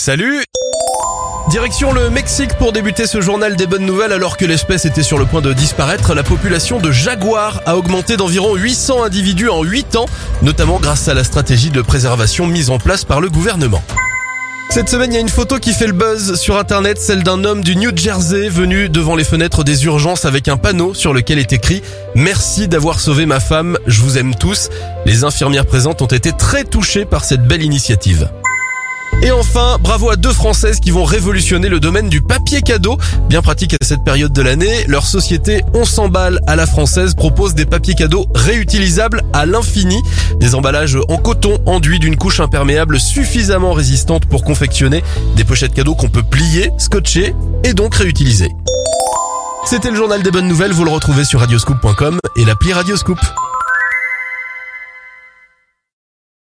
Salut Direction le Mexique pour débuter ce journal des bonnes nouvelles alors que l'espèce était sur le point de disparaître. La population de jaguars a augmenté d'environ 800 individus en 8 ans, notamment grâce à la stratégie de préservation mise en place par le gouvernement. Cette semaine, il y a une photo qui fait le buzz sur internet, celle d'un homme du New Jersey venu devant les fenêtres des urgences avec un panneau sur lequel est écrit Merci d'avoir sauvé ma femme, je vous aime tous. Les infirmières présentes ont été très touchées par cette belle initiative. Et enfin, bravo à deux Françaises qui vont révolutionner le domaine du papier cadeau. Bien pratique à cette période de l'année, leur société On s'emballe à la française propose des papiers cadeaux réutilisables à l'infini. Des emballages en coton enduits d'une couche imperméable suffisamment résistante pour confectionner des pochettes cadeaux qu'on peut plier, scotcher et donc réutiliser. C'était le journal des bonnes nouvelles, vous le retrouvez sur radioscoop.com et l'appli Radioscoop.